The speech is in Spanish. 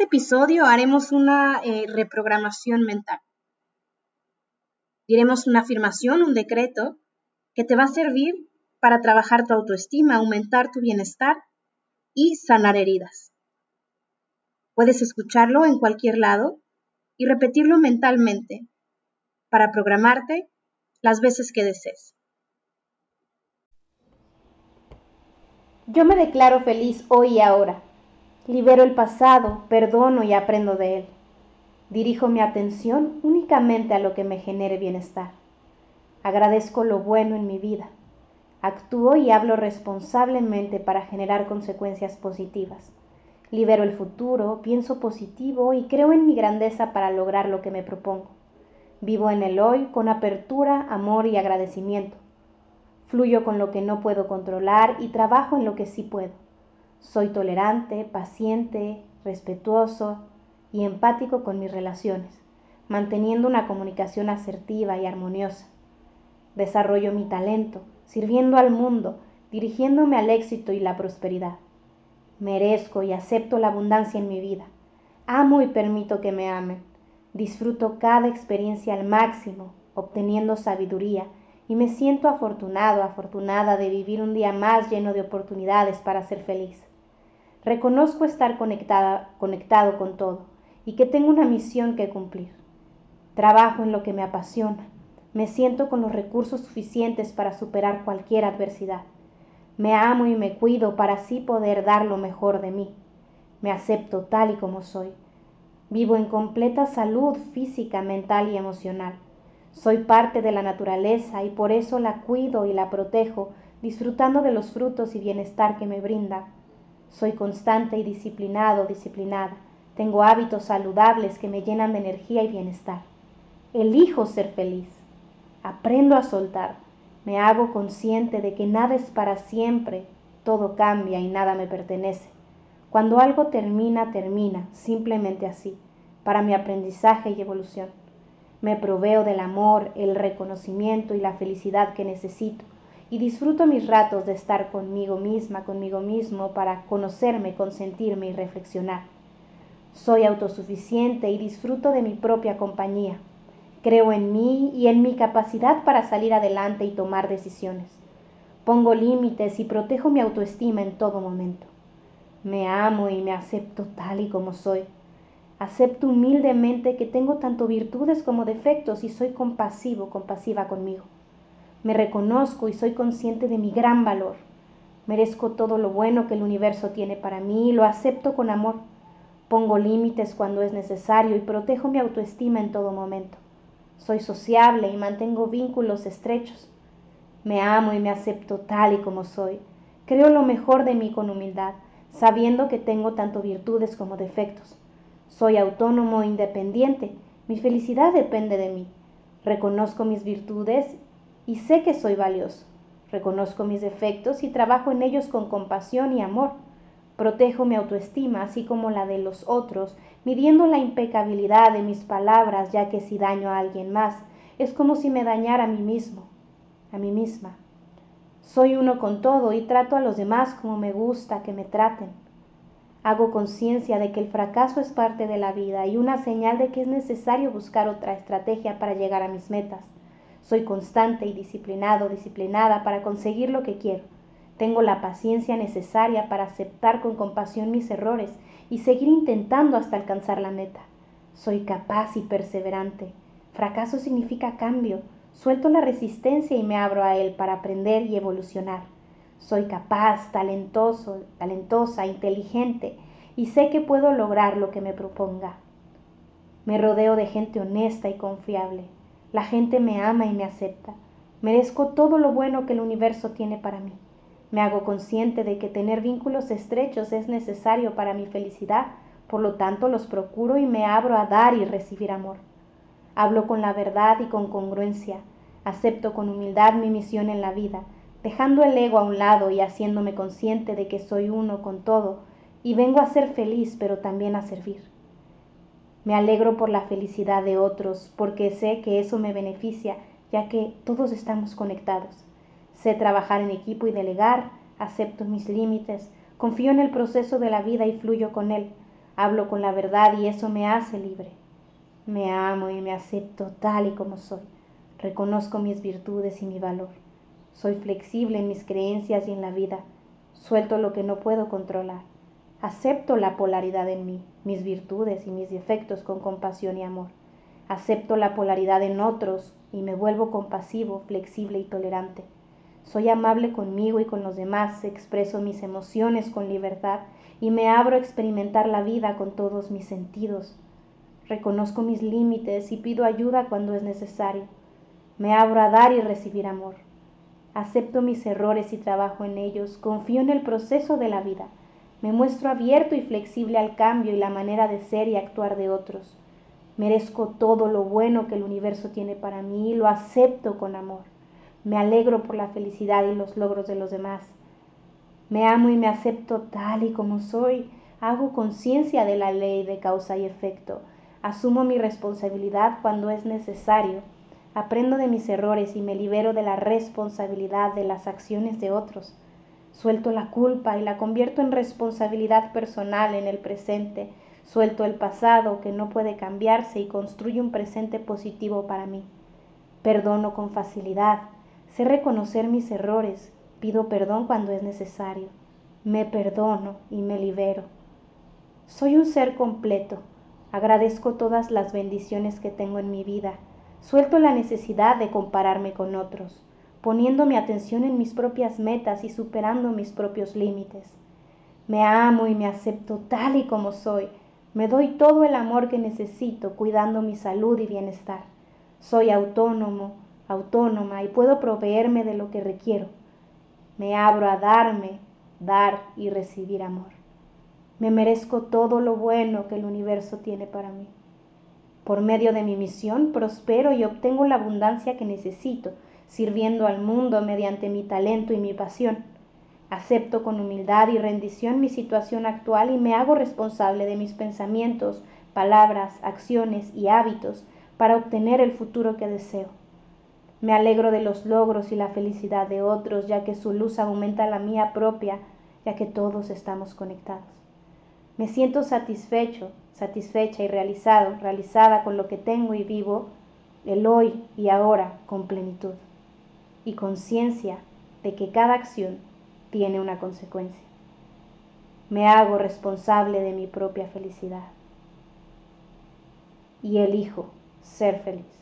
este episodio haremos una eh, reprogramación mental. Diremos una afirmación, un decreto, que te va a servir para trabajar tu autoestima, aumentar tu bienestar y sanar heridas. Puedes escucharlo en cualquier lado y repetirlo mentalmente para programarte las veces que desees. Yo me declaro feliz hoy y ahora. Libero el pasado, perdono y aprendo de él. Dirijo mi atención únicamente a lo que me genere bienestar. Agradezco lo bueno en mi vida. Actúo y hablo responsablemente para generar consecuencias positivas. Libero el futuro, pienso positivo y creo en mi grandeza para lograr lo que me propongo. Vivo en el hoy con apertura, amor y agradecimiento. Fluyo con lo que no puedo controlar y trabajo en lo que sí puedo. Soy tolerante, paciente, respetuoso y empático con mis relaciones, manteniendo una comunicación asertiva y armoniosa. Desarrollo mi talento, sirviendo al mundo, dirigiéndome al éxito y la prosperidad. Merezco y acepto la abundancia en mi vida. Amo y permito que me amen. Disfruto cada experiencia al máximo, obteniendo sabiduría, y me siento afortunado, afortunada de vivir un día más lleno de oportunidades para ser feliz. Reconozco estar conectada, conectado con todo y que tengo una misión que cumplir. Trabajo en lo que me apasiona. Me siento con los recursos suficientes para superar cualquier adversidad. Me amo y me cuido para así poder dar lo mejor de mí. Me acepto tal y como soy. Vivo en completa salud física, mental y emocional. Soy parte de la naturaleza y por eso la cuido y la protejo, disfrutando de los frutos y bienestar que me brinda. Soy constante y disciplinado, disciplinada. Tengo hábitos saludables que me llenan de energía y bienestar. Elijo ser feliz. Aprendo a soltar. Me hago consciente de que nada es para siempre, todo cambia y nada me pertenece. Cuando algo termina, termina, simplemente así, para mi aprendizaje y evolución. Me proveo del amor, el reconocimiento y la felicidad que necesito y disfruto mis ratos de estar conmigo misma, conmigo mismo, para conocerme, consentirme y reflexionar. Soy autosuficiente y disfruto de mi propia compañía. Creo en mí y en mi capacidad para salir adelante y tomar decisiones. Pongo límites y protejo mi autoestima en todo momento. Me amo y me acepto tal y como soy. Acepto humildemente que tengo tanto virtudes como defectos y soy compasivo, compasiva conmigo. Me reconozco y soy consciente de mi gran valor. Merezco todo lo bueno que el universo tiene para mí y lo acepto con amor. Pongo límites cuando es necesario y protejo mi autoestima en todo momento. Soy sociable y mantengo vínculos estrechos. Me amo y me acepto tal y como soy. Creo lo mejor de mí con humildad, sabiendo que tengo tanto virtudes como defectos. Soy autónomo e independiente. Mi felicidad depende de mí. Reconozco mis virtudes y sé que soy valioso. Reconozco mis defectos y trabajo en ellos con compasión y amor. Protejo mi autoestima, así como la de los otros, midiendo la impecabilidad de mis palabras, ya que si daño a alguien más, es como si me dañara a mí mismo, a mí misma. Soy uno con todo y trato a los demás como me gusta que me traten. Hago conciencia de que el fracaso es parte de la vida y una señal de que es necesario buscar otra estrategia para llegar a mis metas. Soy constante y disciplinado, disciplinada para conseguir lo que quiero. Tengo la paciencia necesaria para aceptar con compasión mis errores y seguir intentando hasta alcanzar la meta. Soy capaz y perseverante. Fracaso significa cambio. Suelto la resistencia y me abro a él para aprender y evolucionar. Soy capaz, talentoso, talentosa, inteligente y sé que puedo lograr lo que me proponga. Me rodeo de gente honesta y confiable. La gente me ama y me acepta. Merezco todo lo bueno que el universo tiene para mí. Me hago consciente de que tener vínculos estrechos es necesario para mi felicidad, por lo tanto los procuro y me abro a dar y recibir amor. Hablo con la verdad y con congruencia. Acepto con humildad mi misión en la vida dejando el ego a un lado y haciéndome consciente de que soy uno con todo y vengo a ser feliz pero también a servir. Me alegro por la felicidad de otros porque sé que eso me beneficia ya que todos estamos conectados. Sé trabajar en equipo y delegar, acepto mis límites, confío en el proceso de la vida y fluyo con él. Hablo con la verdad y eso me hace libre. Me amo y me acepto tal y como soy. Reconozco mis virtudes y mi valor. Soy flexible en mis creencias y en la vida. Suelto lo que no puedo controlar. Acepto la polaridad en mí, mis virtudes y mis defectos con compasión y amor. Acepto la polaridad en otros y me vuelvo compasivo, flexible y tolerante. Soy amable conmigo y con los demás, expreso mis emociones con libertad y me abro a experimentar la vida con todos mis sentidos. Reconozco mis límites y pido ayuda cuando es necesario. Me abro a dar y recibir amor. Acepto mis errores y trabajo en ellos. Confío en el proceso de la vida. Me muestro abierto y flexible al cambio y la manera de ser y actuar de otros. Merezco todo lo bueno que el universo tiene para mí y lo acepto con amor. Me alegro por la felicidad y los logros de los demás. Me amo y me acepto tal y como soy. Hago conciencia de la ley de causa y efecto. Asumo mi responsabilidad cuando es necesario. Aprendo de mis errores y me libero de la responsabilidad de las acciones de otros. Suelto la culpa y la convierto en responsabilidad personal en el presente. Suelto el pasado que no puede cambiarse y construyo un presente positivo para mí. Perdono con facilidad. Sé reconocer mis errores Pido perdón cuando es necesario. Me perdono y me libero. Soy un ser completo. Agradezco todas las bendiciones que tengo en mi vida. Suelto la necesidad de compararme con otros, poniendo mi atención en mis propias metas y superando mis propios límites. Me amo y me acepto tal y como soy. Me doy todo el amor que necesito, cuidando mi salud y bienestar. Soy autónomo, autónoma y puedo proveerme de lo que requiero. Me abro a darme, dar y recibir amor. Me merezco todo lo bueno que el universo tiene para mí. Por medio de mi misión prospero y obtengo la abundancia que necesito, sirviendo al mundo mediante mi talento y mi pasión. Acepto con humildad y rendición mi situación actual y me hago responsable de mis pensamientos, palabras, acciones y hábitos para obtener el futuro que deseo. Me alegro de los logros y la felicidad de otros, ya que su luz aumenta la mía propia, ya que todos estamos conectados. Me siento satisfecho, satisfecha y realizado, realizada con lo que tengo y vivo, el hoy y ahora con plenitud y conciencia de que cada acción tiene una consecuencia. Me hago responsable de mi propia felicidad y elijo ser feliz.